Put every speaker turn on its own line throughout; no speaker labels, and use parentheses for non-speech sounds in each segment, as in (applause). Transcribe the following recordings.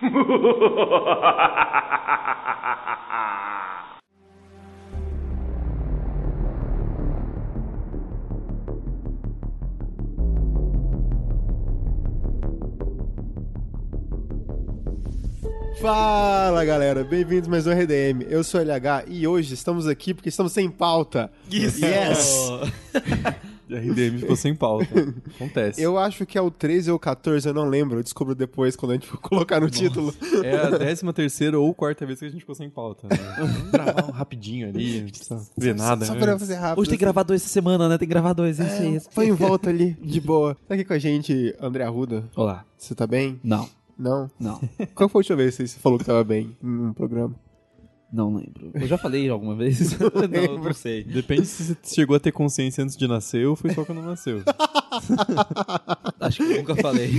(laughs) Fala galera, bem-vindos mais um RDM. Eu sou o LH e hoje estamos aqui porque estamos sem pauta.
Isso!
Yes! (laughs) (laughs)
RDM ficou sem pauta. Acontece.
Eu acho que é o 13 ou 14, eu não lembro. Eu descubro depois quando a gente for colocar no título.
É a décima terceira ou quarta vez que a gente ficou sem pauta. Né? Vamos gravar um rapidinho ali, não precisa ver nada.
Só
né?
pra fazer rápido.
Hoje tem que gravar dois essa semana, né? Tem que gravar dois, isso aí.
Põe em volta ali, de (laughs) boa. Tá aqui com a gente, André Arruda.
Olá.
Você tá bem?
Não,
Não?
não,
Qual foi a última vez que você falou que tava bem num programa?
Não lembro. Eu já falei alguma vez? (laughs) não, não sei.
Depende se você chegou a ter consciência antes de nascer ou foi só quando nasceu. (laughs)
Acho que eu nunca falei. (laughs)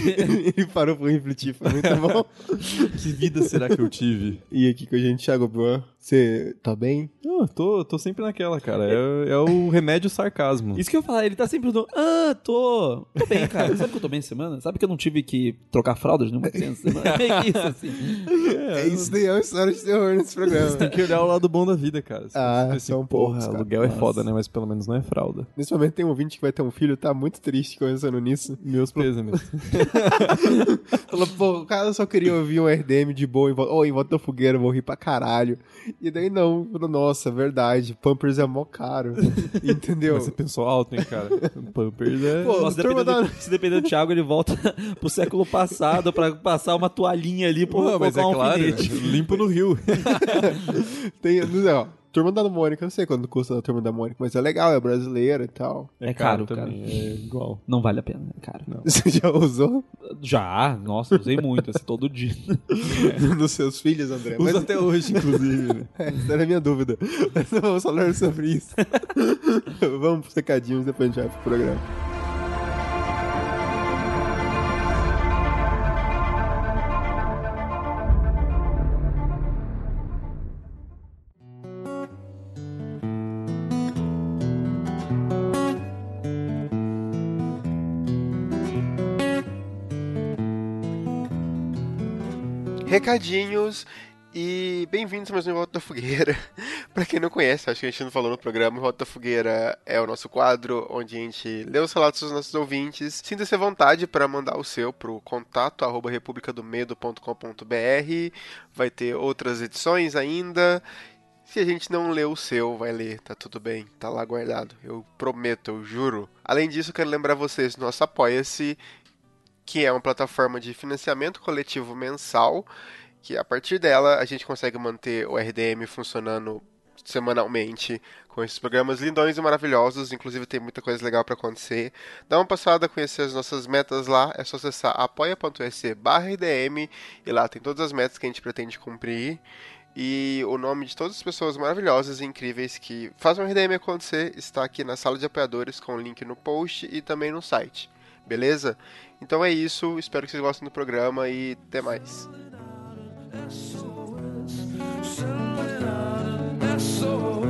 Ele parou pra refletir, foi muito bom.
que vida será que eu tive?
E aqui com a gente, Thiago Bruan. Você tá bem?
Não, eu tô, tô sempre naquela, cara. É, é o remédio sarcasmo.
Isso que eu ia falar, ele tá sempre no. Ah, tô. Tô bem, cara. Sabe que eu tô bem essa semana? Sabe que eu não tive que trocar fraldas nenhuma criança semana? É (laughs) meio que isso, assim.
É, isso daí é uma história de terror nesse programa.
Tem que olhar o lado bom da vida, cara.
Ah,
você
são
assim, porra,
poucos, cara.
aluguel é foda, né? Mas pelo menos não é fralda.
Nesse momento tem um ouvinte que vai ter um filho, tá muito triste pensando nisso.
Meus pêsames. (laughs)
Falou, pô, o cara só queria ouvir um RDM de boa em volta, oh, em volta da fogueira, eu vou rir pra caralho. E daí não, falou, nossa, verdade, Pampers é mó caro. (laughs) Entendeu?
Mas você pensou alto, hein, cara? Pampers é...
Pô,
Nossa, dependendo,
da-
se depender do Thiago, ele volta (laughs) pro século passado pra passar uma toalhinha ali pra
Pô, mas é
um
claro,
alfinete.
limpo no rio. (laughs)
Tem, não, Turma da Mônica, não sei quanto custa a Turma da Mônica, mas é legal, é brasileira e tal.
É caro,
também, é igual.
Não vale a pena, é caro. (laughs)
Você já usou
Já, nossa, usei muito, assim, todo dia. (laughs)
nos seus filhos, André?
Usa
Mas,
até hoje, inclusive. né? (laughs)
é, essa era a minha dúvida. Mas não vamos falar sobre isso. vamos pros recadinhos, depois a gente vai pro programa. Recadinhos e bem-vindos mais um Volta da Fogueira. (laughs) pra quem não conhece, acho que a gente não falou no programa, Volta da Fogueira é o nosso quadro onde a gente lê os relatos dos nossos ouvintes. Sinta-se à vontade para mandar o seu pro contato arroba. Vai ter outras edições ainda. Se a gente não lê o seu, vai ler, tá tudo bem, tá lá guardado. Eu prometo, eu juro. Além disso, quero lembrar vocês nosso Apoia-se, que é uma plataforma de financiamento coletivo mensal, que a partir dela a gente consegue manter o RDM funcionando semanalmente com esses programas lindões e maravilhosos, inclusive tem muita coisa legal para acontecer. Dá uma passada, conhecer as nossas metas lá, é só acessar apoia.se RDM e lá tem todas as metas que a gente pretende cumprir. E o nome de todas as pessoas maravilhosas e incríveis que fazem o RDM acontecer está aqui na sala de apoiadores com o link no post e também no site. Beleza? Então é isso, espero que vocês gostem do programa e até mais.
Então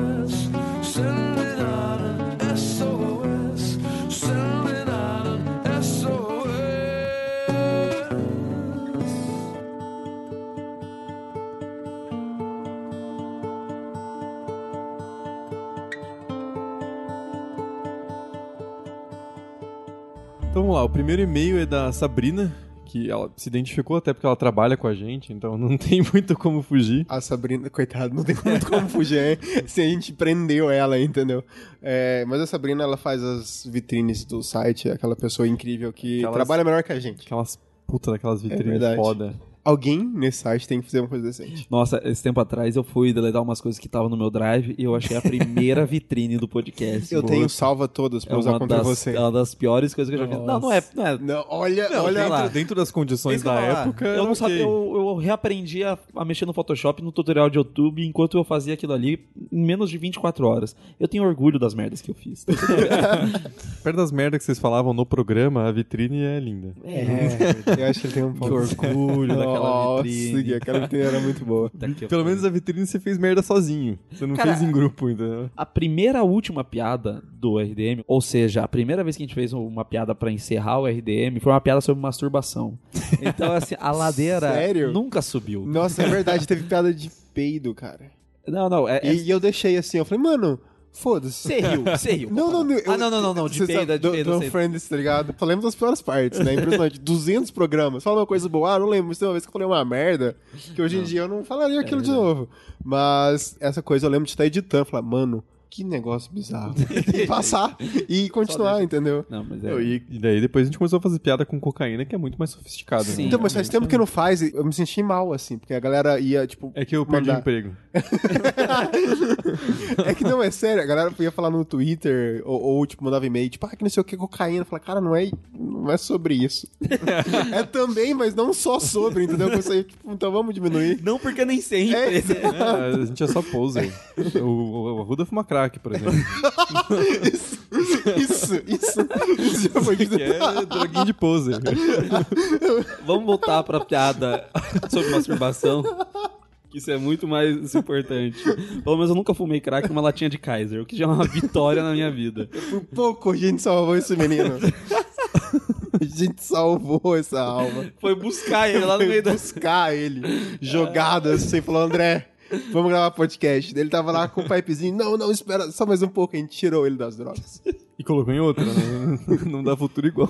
vamos lá, o primeiro e-mail é da Sabrina, que ela se identificou até porque ela trabalha com a gente, então não (laughs) tem muito como fugir.
A Sabrina, coitada, não tem muito como fugir, hein? (laughs) se a gente prendeu ela, entendeu? É, mas a Sabrina, ela faz as vitrines do site, é aquela pessoa incrível que
Aquelas-
trabalha melhor que a gente.
Aquelas puta daquelas vitrines
verdade.
foda.
Alguém nesse site tem que fazer uma coisa decente.
Nossa, esse tempo atrás eu fui deletar umas coisas que estavam no meu drive e eu achei a primeira (laughs) vitrine do podcast.
Eu
Boa.
tenho salva todas pra
é
usar contra
das,
você.
é uma das piores coisas que eu já vi. Não, não é. Não é
Não, olha,
Não,
olha
sei lá.
dentro, dentro das condições
que eu
da época.
Eu não sabia,
ok.
eu, eu reaprendi a, a mexer no Photoshop no tutorial de YouTube enquanto eu fazia aquilo ali em menos de 24 horas. Eu tenho orgulho das merdas que eu fiz. (laughs)
Perto das merdas que vocês falavam no programa, a vitrine é linda.
É, eu acho que ele tem um
que
ponto.
orgulho (laughs) aquela
Nossa,
vitrine.
que aquela vitrine era muito boa.
Pelo menos a vitrine você fez merda sozinho. Você não
Cara,
fez em grupo, entendeu?
A primeira última piada do RDM, ou seja, a primeira vez que a gente fez uma piada pra encerrar o RDM, foi uma piada sobre masturbação. (laughs) Então, assim, a ladeira
Sério?
nunca subiu.
Nossa, é verdade, teve piada de peido, cara.
Não, não, é. é...
E, e eu deixei assim, eu falei, mano, foda-se.
Você riu, você riu.
Não, não, não. eu-
ah, não, não, não, não, de
sabe,
de
do,
peida,
do
eu sei.
Friends, tá ligado? Só lembro das piores partes, né? Impressionante. (laughs) 200 programas. Fala uma coisa boa. Ah, não lembro. Mas tem uma vez que eu falei uma merda, que hoje em dia eu não falaria aquilo de novo. Mas essa coisa eu lembro de estar editando. Falar, mano, que negócio bizarro. e (laughs) passar e continuar, entendeu?
Não, mas é.
Eu- E, e daí depois a gente começou a fazer piada com cocaína, que é muito mais sofisticado.
Sim.
né?
Então, mas faz tempo que não faz, e eu me senti mal, assim, porque a galera ia, tipo.
É que eu perdi o emprego. (laughs)
É que não, é sério, a galera ia falar no Twitter, ou, ou, tipo, mandava e-mail, tipo, ah, que não sei o que, cocaína. Fala, cara, não é, não é sobre isso. (laughs) é também, mas não só sobre, entendeu? Eu pensei, tipo, então vamos diminuir.
Não porque nem sempre.
É,
É, a gente é só poser. O, o, o Arruda fuma por exemplo. (laughs)
Isso, isso, isso já foi.
Que é droguinho de poser.
Vamos voltar pra piada sobre masturbação. Que isso é muito mais importante. Pelo menos eu nunca fumei crack numa latinha de Kaiser, o que já é uma vitória na minha vida.
Por pouco a gente salvou esse menino. A gente salvou essa alma.
Foi buscar ele lá no meio da.
buscar ele, jogado assim, falou, André, vamos gravar podcast. Ele tava lá com o pipezinho, não, não, espera, só mais um pouco, a gente tirou ele das drogas.
E colocou em outra, né? (laughs) Não dá futuro igual.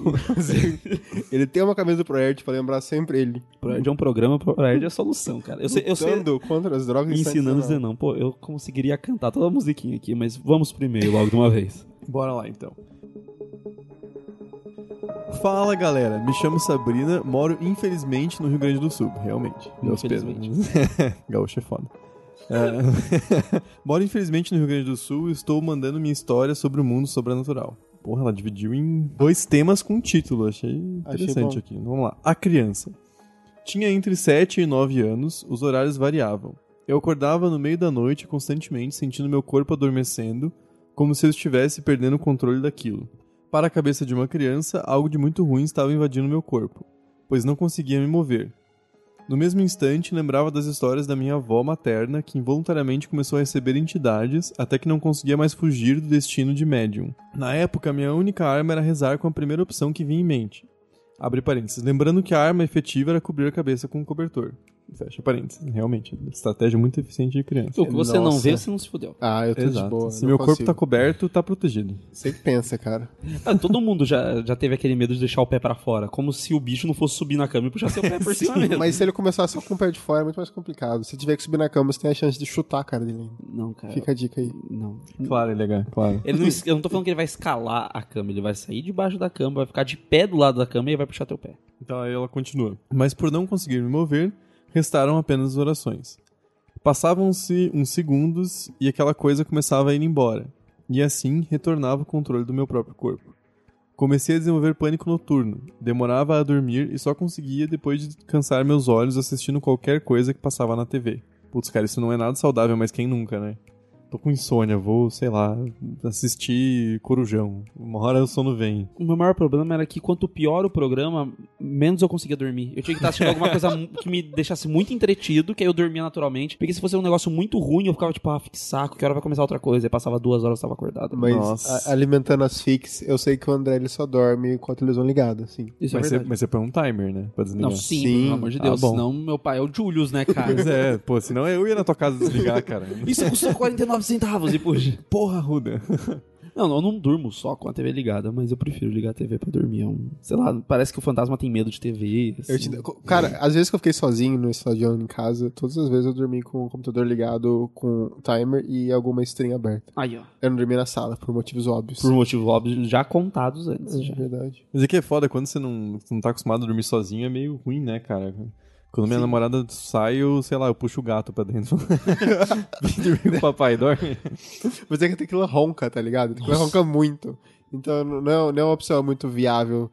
Ele tem uma camisa do ProErd pra lembrar sempre ele.
ProErd é um programa, ProErd é a solução, cara. Eu sei, eu sei
Lutando contra as drogas.
me ensinando a dizer não. Pô, eu conseguiria cantar toda a musiquinha aqui, mas vamos primeiro, logo de uma vez.
Bora lá, então. Fala, galera. Me chamo Sabrina, moro infelizmente no Rio Grande do Sul, realmente.
Infelizmente.
Pedro. (laughs) Gaúcho é foda. É, (laughs) moro infelizmente no Rio Grande do Sul e estou mandando minha história sobre o mundo sobrenatural. Porra, ela dividiu em dois temas com título. Achei interessante
bom.
aqui. Vamos lá. A criança. Tinha entre 7 e 9 anos, os horários variavam. Eu acordava no meio da noite constantemente, sentindo meu corpo adormecendo, como se eu estivesse perdendo o controle daquilo. Para a cabeça de uma criança, algo de muito ruim estava invadindo meu corpo, pois não conseguia me mover. No mesmo instante, lembrava das histórias da minha avó materna, que involuntariamente começou a receber entidades até que não conseguia mais fugir do destino de médium. Na época, minha única arma era rezar com a primeira opção que vinha em mente. Abre parênteses. Lembrando que a arma efetiva era cobrir a cabeça com um cobertor. Fecha parênteses. Realmente, estratégia muito eficiente de criança.
O que você não
Nossa.
vê, você não se fudeu.
Ah, eu tô de
Exato.
boa.
Se
não
meu corpo
consigo.
tá coberto, tá protegido.
Você que pensa, cara.
Ah, todo mundo já, já teve aquele medo de deixar o pé pra fora, como se o bicho não fosse subir na cama e puxar seu pé por cima mesmo.
Mas se ele começar só com o pé de fora, é muito mais complicado. Se tiver que subir na cama, você tem a chance de chutar a cara dele.
Não, cara.
Fica a dica aí.
Não.
Claro, é legal, claro.
Ele não, eu não tô falando que ele vai escalar a cama, ele vai sair debaixo da cama, vai ficar de pé do lado da cama e vai puxar teu pé.
Então aí ela continua. Mas por não conseguir me mover, restaram apenas orações. Passavam-se uns segundos e aquela coisa começava a ir embora. E assim retornava o controle do meu próprio corpo. Comecei a desenvolver pânico noturno. Demorava a dormir e só conseguia depois de cansar meus olhos assistindo qualquer coisa que passava na TV. Putz, cara, isso não é nada saudável, mas quem nunca, né? Tô com insônia, vou, sei lá, assistir Corujão. Uma hora o sono vem.
O meu maior problema era que quanto pior o programa, menos eu conseguia dormir. Eu tinha que estar assistindo alguma coisa que me deixasse muito entretido, que aí eu dormia naturalmente. Porque se fosse um negócio muito ruim, eu ficava tipo, ah, que saco, que hora vai começar outra coisa? Aí passava duas horas e tava acordado.
Mas a- alimentando as fix, eu sei que o André ele só dorme com a televisão ligada, assim.
Isso é
Mas você,
verdade.
mas você põe um timer, né? Pra desligar.
Não, sim,
Sim.
pelo amor de
Ah,
Deus.
bom.
senão meu pai é o Julius, né, cara?
Pois é, pô, senão eu ia na tua casa desligar, (laughs) cara.
Isso custou 49 centavos e puxa. (laughs)
Porra, Ruda.
Não, (laughs) não, eu não durmo só com a TV ligada, mas eu prefiro ligar a TV pra dormir. É um, sei lá, parece que o fantasma tem medo de TV.
Eu
assim.
te- Cara, às vezes que eu fiquei sozinho no estadião em casa, todas as vezes eu dormi com o computador ligado, com timer e alguma stream aberta.
Aí, ó.
Eu não dormi na sala, por motivos óbvios.
Por motivos óbvios já contados antes.
É
Já.
verdade.
Mas é que é foda, quando você não, você não tá acostumado a dormir sozinho, é meio ruim, né, cara? Quando minha namorada sai, eu, sei lá, eu puxo o gato pra dentro. (laughs) Vem dormir com o papai, dorme.
Mas é que tequila ronca, tá ligado? Tequila ronca muito. Então não é, não é uma opção muito viável.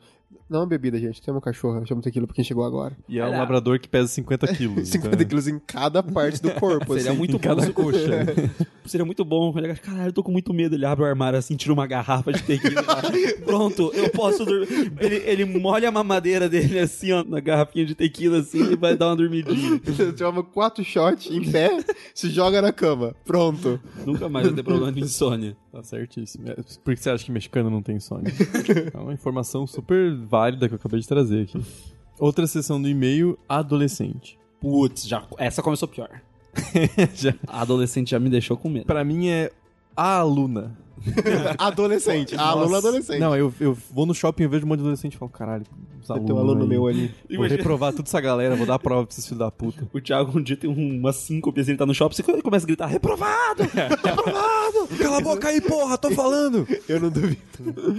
Não é uma bebida, gente. Tem uma cachorra, chama tequila pra quem chegou agora.
E é um
Olha.
labrador que pesa 50 quilos.
50 (laughs)
então-
quilos em cada parte do corpo,
Seria
assim.
muito
em cada
bom se-
coxa. (laughs)
seria muito bom. Ele, caralho, eu tô com muito medo. Ele abre o armário assim, tira uma garrafa de tequila. (laughs) Pronto, eu posso dormir. Ele, ele molha a mamadeira dele assim, ó, na garrafinha de tequila assim e vai dar uma dormidinha.
Você toma quatro shots em pé, se joga na cama. Pronto.
Nunca mais vai ter problema de insônia.
Tá certíssimo. É, Por que você acha que mexicano não tem insônia? é uma informação super válida que eu acabei de trazer aqui. (laughs) Outra seção do e-mail, adolescente.
Putz, já, essa começou pior. (laughs)
Já-
A adolescente já me deixou com medo.
Pra mim é a aluna. (laughs)
Adolescente. A aluna adolescente.
Não, eu, eu vou no shopping e vejo um monte de adolescente e falo, caralho, os
Vai ter um
alunos
aluno
aí.
meu ali.
Vou reprovar toda essa galera, vou dar prova pra esses filhos da puta.
O Thiago um dia tem um- uma síncope, assim, ele tá no shopping, ele começa a gritar, reprovado! reprovado!
Cala a boca aí, porra, tô falando! (laughs)
Eu não duvido.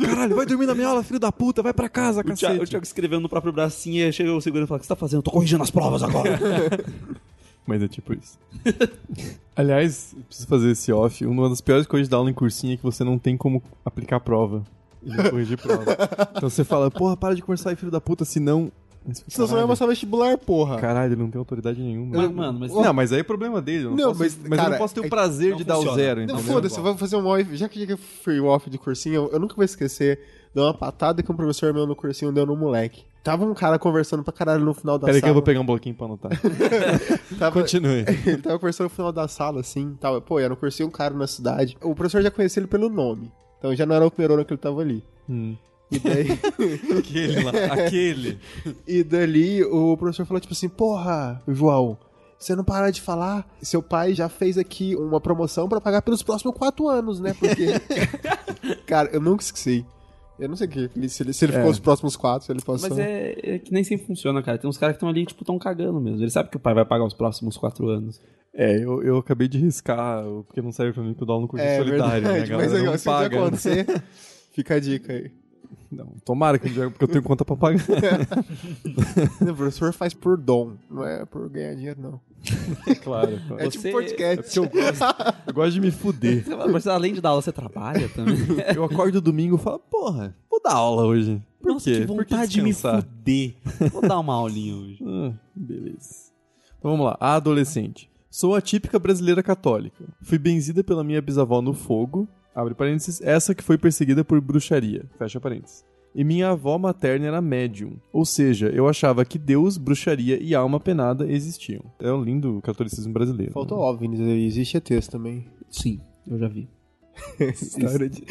Caralho, vai dormir na minha aula, filho da puta, vai pra casa,
O Thiago,
cacete.
o Thiago escrevendo no próprio bracinho e chega o segurança e fala, o que você tá fazendo? Eu tô corrigindo as provas agora. (laughs)
Mas é tipo isso. (laughs) Aliás, eu preciso fazer esse off. Uma das piores coisas da aula em cursinho é que você não tem como aplicar prova. E não corrigir prova. (laughs) Então você fala, porra, para de conversar aí, filho da puta, senão.
Senão você vai
"Caralho,
passar vestibular, porra.
Caralho, ele não tem autoridade nenhuma.
Mas, mano, mas...
Não, mas aí é problema dele. Eu não,
Não,
posso,
mas,
mas, eu
cara,
não posso ter o
é-
prazer
não
de dar o
funciona.
zero,
Não,
entendeu?
foda-se, eu vou fazer um off. Já que foi o off de cursinho, eu, eu nunca vou esquecer de uma patada que um professor meu no cursinho deu no moleque. Tava um cara conversando pra caralho no final da
Pera
sala.
que eu vou pegar um bloquinho pra anotar. (laughs)
Tava,
Continue. (laughs)
ele tava conversando no final da sala, assim, tava, pô, era um cursinho um cara na cidade. O professor já conhecia ele pelo nome. Então já não era o primeiro ano que ele tava ali.
Hum.
E daí, (laughs)
Aquele lá, aquele.
e dali o professor falou tipo assim, porra, João, você não para de falar? Seu pai já fez aqui uma promoção pra pagar pelos próximos quatro anos, né? Porque. cara, eu nunca esqueci. Eu não sei que, se ele, se ele ficou
É.
os próximos quatro, se ele passou.
Mas é, é que nem sempre funciona, cara. Tem uns caras que estão ali, tipo, tão cagando mesmo. Ele sabe que o pai vai pagar os próximos quatro anos.
É, eu, eu acabei de riscar, porque não serve pra mim que eu dou aula no curso
É
solidário, né? A
verdade,
galera
mas
não
aí, se
paga.
acontecer, fica a dica aí.
Não, tomara que eu diga, porque eu tenho conta pra pagar. (laughs)
O professor faz por dom, não é por ganhar dinheiro, não.
claro.
É
Você-
tipo podcast.
eu gosto, eu gosto de me fuder.
Mas além de dar aula, você trabalha também? (laughs)
Eu acordo domingo e falo, porra, vou dar aula hoje. Por
Nossa,
quê?
que
Por que
vontade de me fuder. Vou dar uma aulinha hoje. (laughs)
Ah, beleza. Então vamos lá. A adolescente. Sou a típica brasileira católica. Fui benzida pela minha bisavó no fogo, abre parênteses, essa que foi perseguida por bruxaria, fecha parênteses. E minha avó materna era médium. Ou seja, eu achava que Deus, bruxaria e alma penada existiam. É um lindo catolicismo brasileiro.
Faltou
né?
OVNIs aí, existe ETs também.
Sim, eu já vi. (laughs)
De...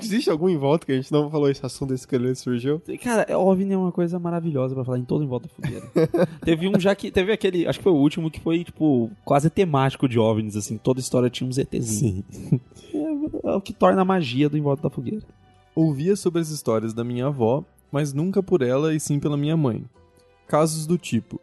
Existe algum em volta que a gente não falou esse assunto desse que ele surgiu?
Cara, é, OVNI é uma coisa maravilhosa pra falar em todo em volta da fogueira. (laughs) teve um já que. Teve aquele. Acho que foi o último que foi, tipo, quase temático de OVNIs, assim. Toda história tinha um ZTzinho.
Sim.
É, o que torna a magia do em volta da fogueira.
Ouvia sobre as histórias da minha avó, mas nunca por ela e sim pela minha mãe. Casos do tipo: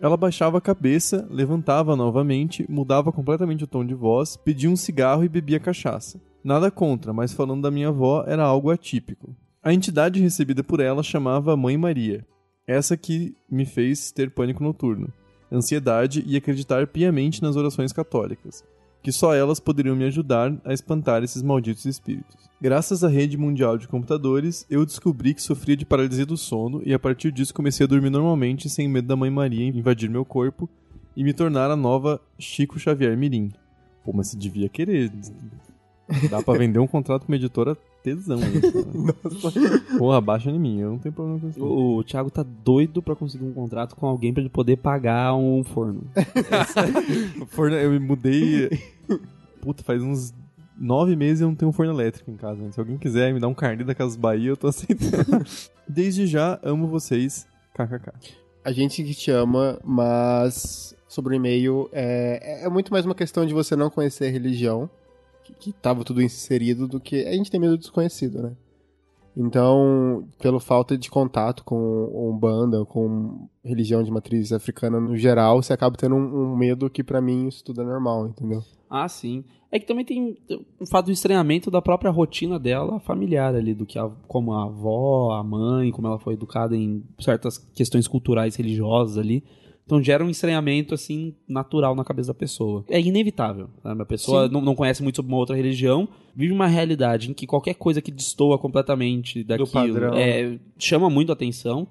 ela baixava a cabeça, levantava novamente, mudava completamente o tom de voz, pedia um cigarro e bebia cachaça. Nada contra, mas falando da minha avó era algo atípico. A entidade recebida por ela chamava Mãe Maria. Essa que me fez ter pânico noturno, ansiedade e acreditar piamente nas orações católicas que só elas poderiam me ajudar a espantar esses malditos espíritos. Graças à rede mundial de computadores, eu descobri que sofria de paralisia do sono e a partir disso comecei a dormir normalmente sem medo da Mãe Maria invadir meu corpo e me tornar a nova Chico Xavier Mirim. Pô, mas você devia querer. Dá pra vender um contrato com uma editora tesão. (laughs) Isso, Porra, baixa em mim, eu não tenho problema com isso.
O, o Thiago tá doido pra conseguir um contrato com alguém pra ele poder pagar um forno. (laughs)
Forno, eu me mudei. Puta, faz uns nove meses e eu não tenho um forno elétrico em casa. né? Se alguém quiser me dar um carnê da Casas Bahia, eu tô aceitando. (laughs) Desde já, amo vocês. KKK.
A gente que te ama, mas sobre o e-mail é, é muito mais uma questão de você não conhecer a religião, que, que tava tudo inserido, do que a gente tem medo do desconhecido, né? Então, pela falta de contato com Umbanda, com religião de matriz africana no geral, você acaba tendo um, um medo que pra mim isso tudo é normal, entendeu?
Ah, sim. É que também tem o fato do estranhamento da própria rotina dela familiar ali, do que a, como a avó, a mãe, como ela foi educada em certas questões culturais religiosas ali. Então gera um estranhamento, assim, natural na cabeça da pessoa. É inevitável. Sabe? A pessoa não, não conhece muito sobre uma outra religião, vive uma realidade em que qualquer coisa que destoa completamente daquilo
padrão.
é, chama muito atenção.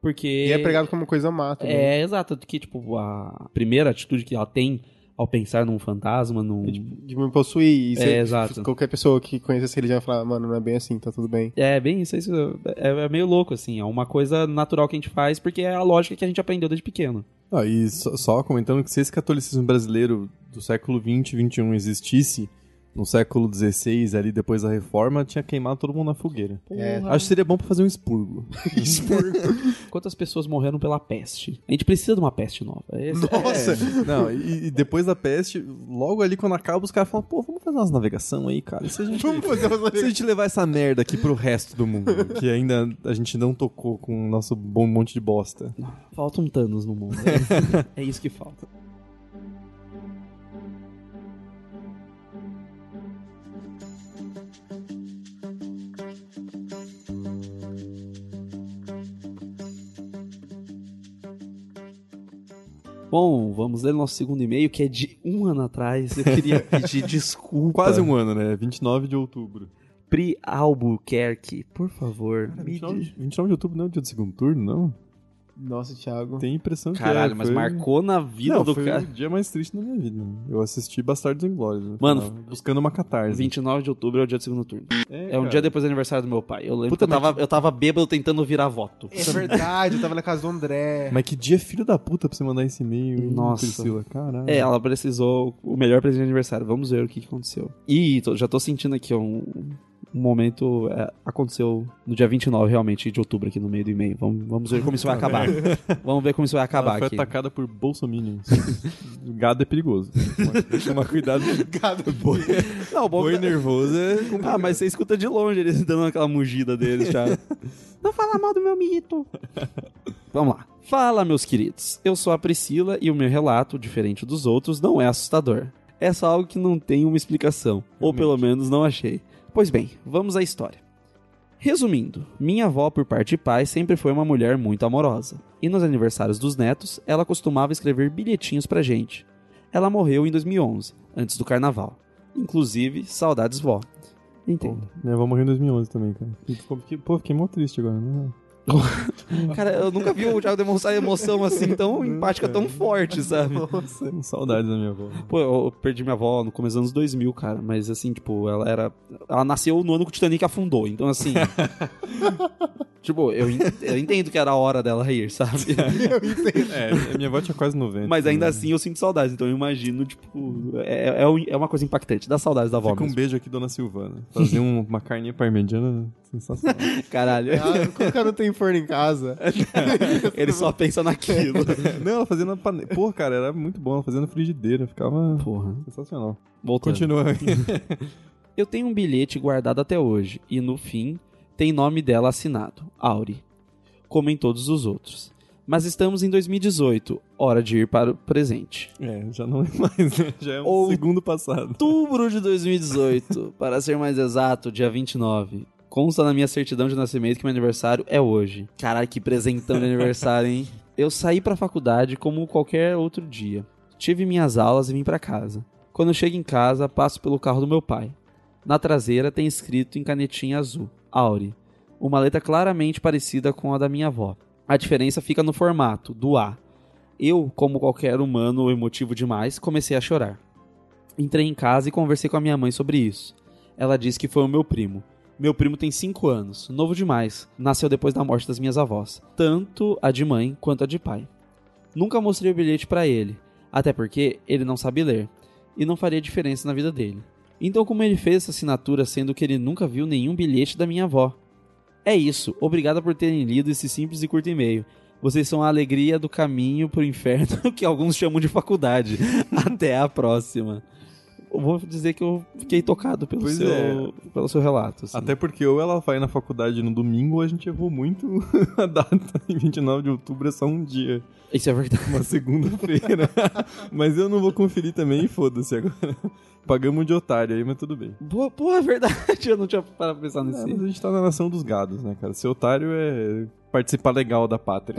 Porque.
E é pregado como coisa má também.
É, exato. Que, tipo, a primeira atitude que ela tem ao pensar num fantasma, num...
De me possuir. E
É, exato.
Qualquer pessoa que conhece essa religião fala, mano, não é bem assim, tá tudo bem.
É, bem isso, é isso é, é meio louco, assim, é uma coisa natural que a gente faz porque é a lógica que a gente aprendeu desde pequeno.
Ah, e só, só comentando que se esse catolicismo brasileiro do século 20 e 21 existisse no século XVI, ali depois da reforma, tinha queimado todo mundo na fogueira.
É.
Acho que seria bom pra fazer um (laughs) expurgo.
Quantas pessoas morreram pela peste? A gente precisa de uma peste nova. Esse-
Nossa!
Não, e, e depois da peste, logo ali quando acaba, os caras falam, pô, vamos fazer umas navegação aí, cara. Se a gente, (laughs)
Vamos fazer umas
se a gente levar essa merda aqui pro resto do mundo, (laughs) que ainda a gente não tocou com o nosso bom monte de bosta.
Falta um Thanos no mundo. É, é isso que falta. Bom, vamos ler nosso segundo e-mail, que é de um ano atrás. Eu queria (laughs) pedir desculpa.
Quase um ano, né? 29 de outubro.
Pri Albuquerque, por favor. me
29,
diz-
de- 29 de outubro não é o dia do segundo turno, não?
Nossa, Thiago.
Tem impressão que
Caralho,
é,
mas
foi-
marcou na vida
não,
do
foi
cara.
o dia mais triste da minha vida. Eu assisti Bastardos Inglórios. no
Mano,
final, buscando uma catarse.
29 de outubro é o dia do segundo turno. É um
cara.
dia depois do aniversário do meu pai. Eu lembro
Puta,
que eu tava, eu tava bêbado tentando virar voto.
É verdade, eu tava na casa do André.
Mas que dia filho da puta pra você mandar esse e-mail,
Nossa.
Priscila? Caralho.
É, ela precisou o melhor presente de aniversário. Vamos ver o que, que aconteceu. Ih, tô- já tô sentindo aqui ó, um, um momento. é, aconteceu no dia 29, realmente, de outubro, aqui no meio do e-mail. Vamos, vamos ver como isso vai acabar. (laughs) vamos ver como isso vai
Ela
acabar
foi
aqui.
atacada por bolsominions. (laughs) Gado é perigoso. Toma cuidado. (laughs)
Gado.
Não, bom,
Boi nervoso é
Ah, mas você escuta de longe eles dando aquela mugida deles, já. Não fala mal do meu mito. Vamos lá. Fala, meus queridos. Eu sou a Priscila e o meu relato, diferente dos outros, não é assustador. É só algo que não tem uma explicação. Ou pelo menos não achei. Pois bem, vamos à história. Resumindo, minha avó, por parte de pai, sempre foi uma mulher muito amorosa. E nos aniversários dos netos, ela costumava escrever bilhetinhos pra gente. Ela morreu em 2011, antes do carnaval. Inclusive, saudades vó. Entendo.
Minha avó morreu em 2011 também, cara. Ficou- fiquei- Pô, fiquei mó triste agora, né? (laughs)
Cara, eu nunca vi o Thiago demonstrar emoção assim, tão empática, tão forte, sabe?
Nossa, saudades da minha avó.
Pô, eu perdi minha avó no começo dos anos 2000, cara, mas assim, tipo, ela era. Ela nasceu no ano que o Titanic afundou, então assim. (laughs) tipo, eu, en- eu entendo que era a hora dela ir, sabe? (laughs)
É, minha avó tinha quase 90.
Mas ainda
né?
assim eu sinto saudades, então eu imagino, tipo, é, é, um- é uma coisa impactante, dá saudades da avó
Fica um
mesmo.
beijo aqui, dona Silvana. Fazer um- uma carninha parmegiana sensacional.
Caralho.
Ah, o cara não tem forno em casa. (laughs)
Ele só pensa naquilo. (laughs)
Não, ela fazia na panela. Pô, cara, era muito bom. Ela fazia na frigideira. Ficava
Porra.
sensacional.
Voltando.
Continua aqui. (laughs)
Eu tenho um bilhete guardado até hoje e no fim tem nome dela assinado, Auri, como em todos os outros. Mas estamos em 2018, hora de ir para o presente.
É, já não é mais, né? Já é um segundo passado.
Outubro de 2018, para ser mais exato, dia 29. Consta na minha certidão de nascimento que meu aniversário é hoje. Caralho, que presentão de aniversário, hein? (laughs) Eu saí pra faculdade como qualquer outro dia. Tive minhas aulas e vim pra casa. Quando chego em casa, passo pelo carro do meu pai. Na traseira tem escrito em canetinha azul, Auri. Uma letra claramente parecida com a da minha avó. A diferença fica no formato, do A. Eu, como qualquer humano emotivo demais, comecei a chorar. Entrei em casa e conversei com a minha mãe sobre isso. Ela disse que foi o meu primo. Meu primo tem 5 anos, novo demais. Nasceu depois da morte das minhas avós, tanto a de mãe quanto a de pai. Nunca mostrei o bilhete pra ele, até porque ele não sabe ler e não faria diferença na vida dele. Então, como ele fez essa assinatura sendo que ele nunca viu nenhum bilhete da minha avó? É isso. Obrigado por terem lido esse simples e curto e-mail. Vocês são a alegria do caminho pro inferno (laughs) que alguns chamam de faculdade. (laughs) Até a próxima. Eu vou dizer que eu fiquei tocado pelo,
Pois
seu,
é.
pelo seu relato. assim.
Até porque ou ela vai na faculdade no domingo ou a gente errou muito (laughs) a data. Em 29 de outubro é só um dia.
Isso é verdade.
Uma segunda-feira. (laughs) mas eu não vou conferir também foda-se agora. (laughs) Pagamos de otário aí, mas tudo bem.
Boa, porra, é verdade. Eu não tinha parado pra pensar
É,
nesse.
mas a gente tá na nação dos gados, né, cara? Ser otário é participar legal da pátria.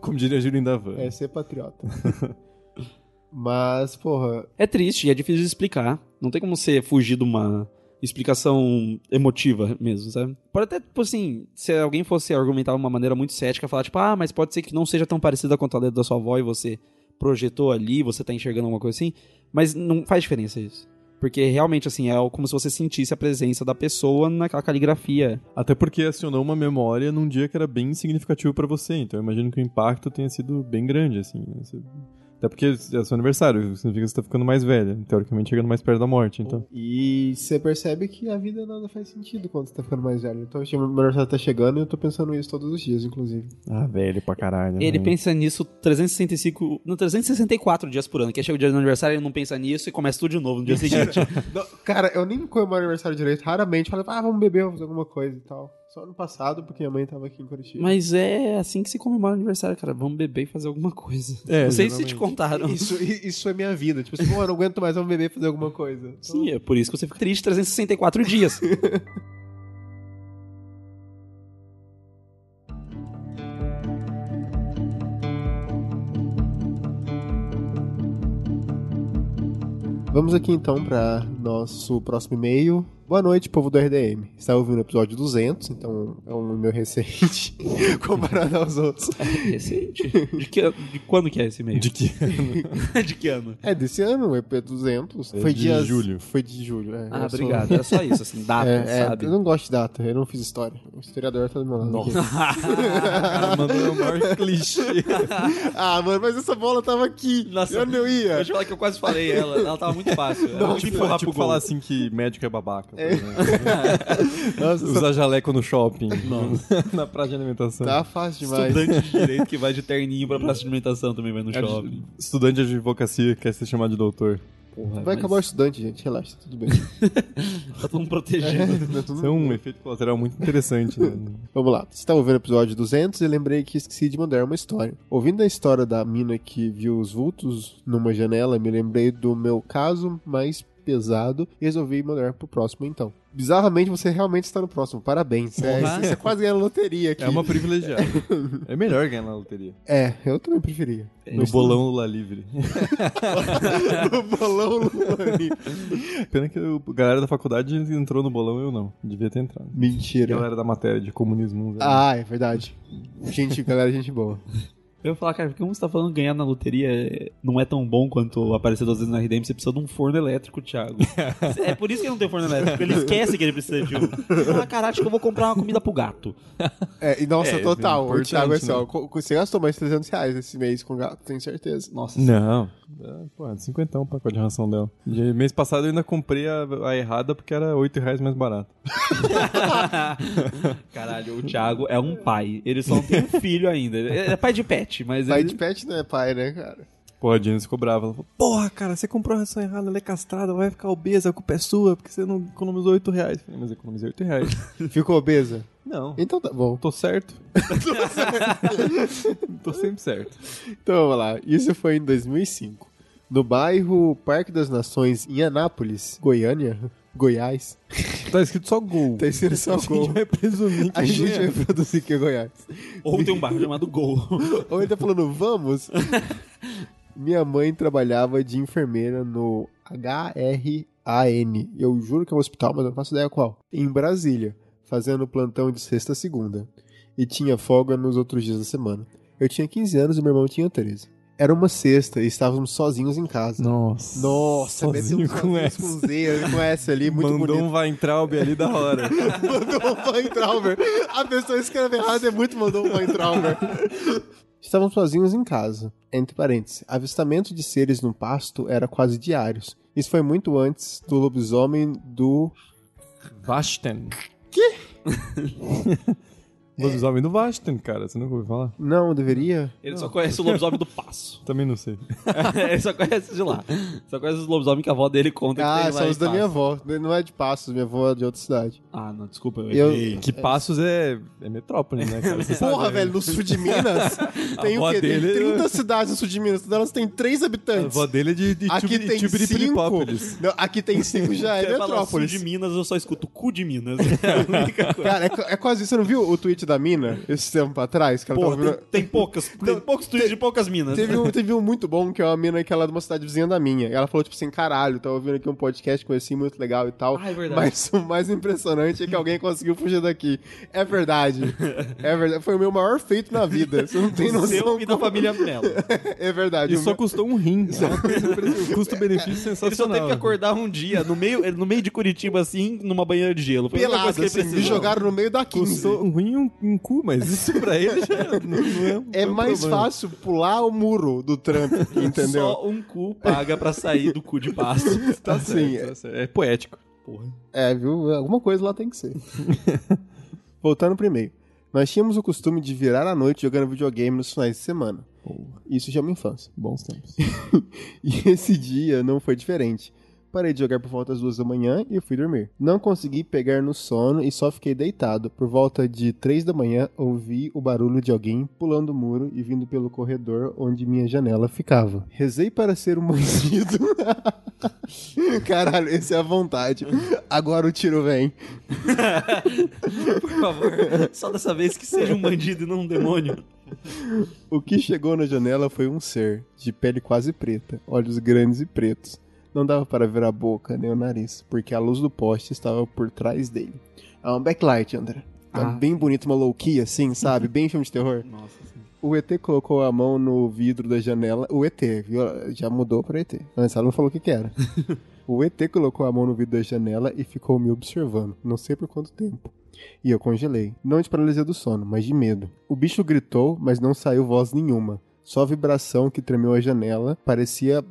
Como diria Júlio Davan.
É ser patriota. Mas, porra,
É triste e é difícil de explicar. Não tem como você fugir de uma explicação emotiva mesmo, sabe? Pode até, tipo assim, se alguém fosse argumentar de uma maneira muito cética, falar tipo, ah, mas pode ser que não seja tão parecida quanto a letra da sua avó e você projetou ali, você tá enxergando alguma coisa assim, mas não faz diferença isso. Porque realmente, assim, é como se você sentisse a presença da pessoa naquela caligrafia.
Até porque acionou uma memória num dia que era bem significativo pra você. Então eu imagino que o impacto tenha sido bem grande, assim. né? Você- Até porque é seu aniversário, significa que você tá ficando mais velha. Teoricamente chegando mais perto da morte, então.
E você percebe que a vida nada faz sentido quando você tá ficando mais velho. Então, meu aniversário tá chegando e eu tô pensando nisso todos os dias, inclusive.
Ah, velho pra caralho.
Ele
né?
pensa nisso 365, no 364 dias por ano. Que chega o dia do aniversário, ele não pensa nisso e começa tudo de novo no dia (laughs) seguinte.
Não, cara, eu nem comemoro aniversário direito. Raramente falo, ah, vamos beber, vamos fazer alguma coisa e tal. Só ano passado, porque minha mãe tava aqui em Curitiba.
Mas é assim que se comemora o aniversário, cara. Vamos beber e fazer alguma coisa.
É,
não sei se te contaram.
Isso, isso é minha vida. Tipo assim, pô, eu não aguento mais, vamos beber e fazer alguma coisa. Então,
Sim, é por isso que você fica triste 364 dias. (laughs)
Vamos aqui então para nosso próximo e-mail. Boa noite, povo do RDM. Está ouvindo o episódio 200, então é um e-mail recente (laughs) comparado aos outros. (laughs)
Recente? De, que, de quando que é esse e-mail?
De que? (laughs)
De que ano?
É desse ano, o EP 200.
É
foi
de
dia
julho.
Foi de julho, é.
Ah,
Eu sou-
obrigado. Era só isso, assim, data,
É, é,
sabe?
eu não gosto de data, eu não fiz história. O historiador tá do meu lado.
cara mandou o maior clichê.
ah, mano, mas essa bola tava aqui.
Nossa.
eu não ia.
Deixa eu falar que eu quase falei ela. Ela tava muito fácil. Muito
tipo, tipo
gol.
falar assim que médico é babaca. Por exemplo. (laughs)
Nossa, essa
Usar jaleco no shopping. (laughs) na praça de alimentação.
tá fácil demais.
Estudante de direito que vai de terninho pra praça de alimentação também vai no
É de-
shopping.
Estudante de advocacia quer ser chamado de doutor.
Porra,
Vai acabar o estudante, gente. Relaxa, (laughs) tá tudo bem.
Tá todo mundo protegendo.
Tá tudo
Isso é um efeito colateral muito interessante. Né?
Vamos lá. Você estava ouvindo o episódio 200 e lembrei que esqueci de mandar uma história. Ouvindo a história da mina que viu os vultos numa janela, me lembrei do meu caso mais pesado e resolvi mandar pro próximo então. Bizarramente, você realmente está no próximo. Parabéns. É,
Porra.
você quase ganhou a loteria aqui.
É uma privilegiada. (laughs) É melhor ganhar na loteria.
É, eu também preferia.
No (laughs) bolão Lula Livre.
no bolão Luani.
Pena que a galera da faculdade entrou no bolão eu não. Devia ter entrado. A
Mentira.
galera da matéria de comunismo.
Ah, é verdade. Gente, galera, gente boa.
Eu ia falar, cara, porque como você tá falando ganhar na loteria é- não é tão bom quanto aparecer duas vezes na RDM, você precisa de um forno elétrico, Thiago. (laughs) é por isso que ele não tem forno elétrico, porque ele esquece que ele precisa de um. Ah, cara, acho que eu vou comprar uma comida pro gato.
É, e nossa,
É,
total. O
importante,
Thiago é assim,
né?
ó, você gastou mais de 300 reais esse mês com gato, tenho certeza.
Nossa.
Não. É, Pô, 50 o pacote de ração dela. E mês passado eu ainda comprei a, a errada porque era 8 reais mais barato. (laughs)
Caralho, o Thiago é um pai. Ele só não tem um filho ainda. Ele é pai de pet, mas
Pai
ele...
de pet não é pai, né, cara?
Porra, a Dina ficou brava. Ela falou, porra, cara, você comprou a ração errada, ela é castrada, vai ficar obesa, a culpa é sua, porque você não economizou 8 reais. Eu falei, mas eu economizei 8 reais. (laughs)
Ficou obesa?
não,
Então tá bom.
tô certo. (laughs) tô sempre certo.
Então vamos lá. Isso foi em 2005. No bairro Parque das Nações, em Anápolis, Goiânia, Goiás.
Tá escrito só gol.
Tá escrito só
A gente
gol.
vai presumir que
A gente
é.
vai produzir que é Goiás.
Ou tem um bairro chamado Gol. (laughs)
Ou ele tá falando, vamos? Minha mãe trabalhava de enfermeira no HRAN. Eu juro que é um hospital, mas eu não faço ideia qual. Em Brasília, fazendo plantão de sexta a segunda. E tinha folga nos outros dias da semana. Eu tinha 15 anos e meu irmão tinha 13. Era uma sexta e estávamos sozinhos em casa.
Nossa.
Nossa,
Sozinho
meteu um
com essa.
com Z, com S ali, muito
Mandou
bonito.
um Weintraub ali da hora. (laughs)
Mandou um Weintrauber. A pessoa escreve errado, é muito mandou um Weintrauber. Estavam sozinhos em casa. Entre parênteses, avistamento de seres no pasto era quase diários. Isso foi muito antes do lobisomem do.
Vasten. Que? (laughs) Lobisomem do Vasten, cara. Você nunca ouviu falar?
Não, deveria?
Ele só conhece o lobisomem do passo. (laughs)
Também não sei. (laughs)
Ele só conhece de lá. Só conhece os lobisomens que a avó dele conta que
Ah,
tem lá
são
em
os da minha
Passos.
avó. Não é de Passos, minha avó é de outra cidade.
Ah, não, desculpa, eu
Eu-
errei.
Que Passos é, é metrópole, né, cara? Você
Porra,
sabe,
velho, no sul de Minas (laughs) tem o
avó
quê?
dele-
Tem 30 cidades no sul de Minas, todas elas têm 3
A
habitantes.
avó dele é de, de
Aqui tem 5.
Tibiripiripópolis.
Não, aqui tem 5 já, é
Você fala sul
metrópolis.
de Minas, eu só escuto cu de Minas. É a única coisa.
Cara, é, é quase isso. Você não viu o tweet tweet da mina, esse tempo atrás, que ela
Pô,
tava ouvindo...
tem, tem poucas, (laughs) tem poucos tweets de poucas minas.
Teve um, (laughs) teve um muito bom, que é uma mina que ela é de uma cidade vizinha da minha. E ela falou, tipo assim, caralho, tava ouvindo aqui um podcast, conheci muito legal e tal.
Ah, é verdade.
Mas o mais impressionante é que alguém conseguiu fugir daqui. É verdade. (laughs) É verdade. Foi o meu maior feito na vida. Você não tem noção.
seu e da família Mello.
É verdade.
E só
meu-
custou um rim. É. Custo-benefício
Ele só
sensacional.
teve que acordar um dia, no meio, no meio de Curitiba, assim, numa banheira de gelo.
Pelado,
coisa que ele
assim, me jogaram no meio da 15.
Custou um rim e um, um cu, mas isso pra ele já não, não é, um-
É mais
problema.
fácil pular o muro do Trump, (laughs) entendeu?
Só um cu paga pra sair do cu de pasto. (laughs)
Tá
Assim,
certo, certo. É poético.
Porra.
É, viu? Alguma coisa lá tem que ser. (laughs) Voltando pro e-mail. Nós tínhamos o costume de virar a noite jogando videogame nos finais de semana. Isso já é uma infância.
Bons tempos.
E esse dia não foi diferente. Parei de jogar por volta das duas da manhã e fui dormir. Não consegui pegar no sono e só fiquei deitado. Por volta de três da manhã, ouvi o barulho de alguém pulando o muro e vindo pelo corredor onde minha janela ficava. Rezei para ser um bandido. (laughs) Caralho, esse é a vontade. Agora o tiro vem. (laughs)
Por favor, só dessa vez que seja um bandido e não um demônio.
O que chegou na janela foi um ser, de pele quase preta, olhos grandes e pretos. Não dava para ver a boca nem o nariz, porque a luz do poste estava por trás dele. É um backlight, André. Tá
Ah.
bem bonito, uma low-key assim, sabe? Bem filme de terror. (laughs)
Nossa sim.
O ET colocou a mão no vidro da janela. O ET, viu? Já mudou pra ET. Antes ela não falou o que, que era. (laughs) o ET colocou a mão no vidro da janela e ficou me observando. Não sei por quanto tempo. E eu congelei. Não de paralisia do sono, mas de medo. O bicho gritou, mas não saiu voz nenhuma. Só vibração que tremeu a janela. Parecia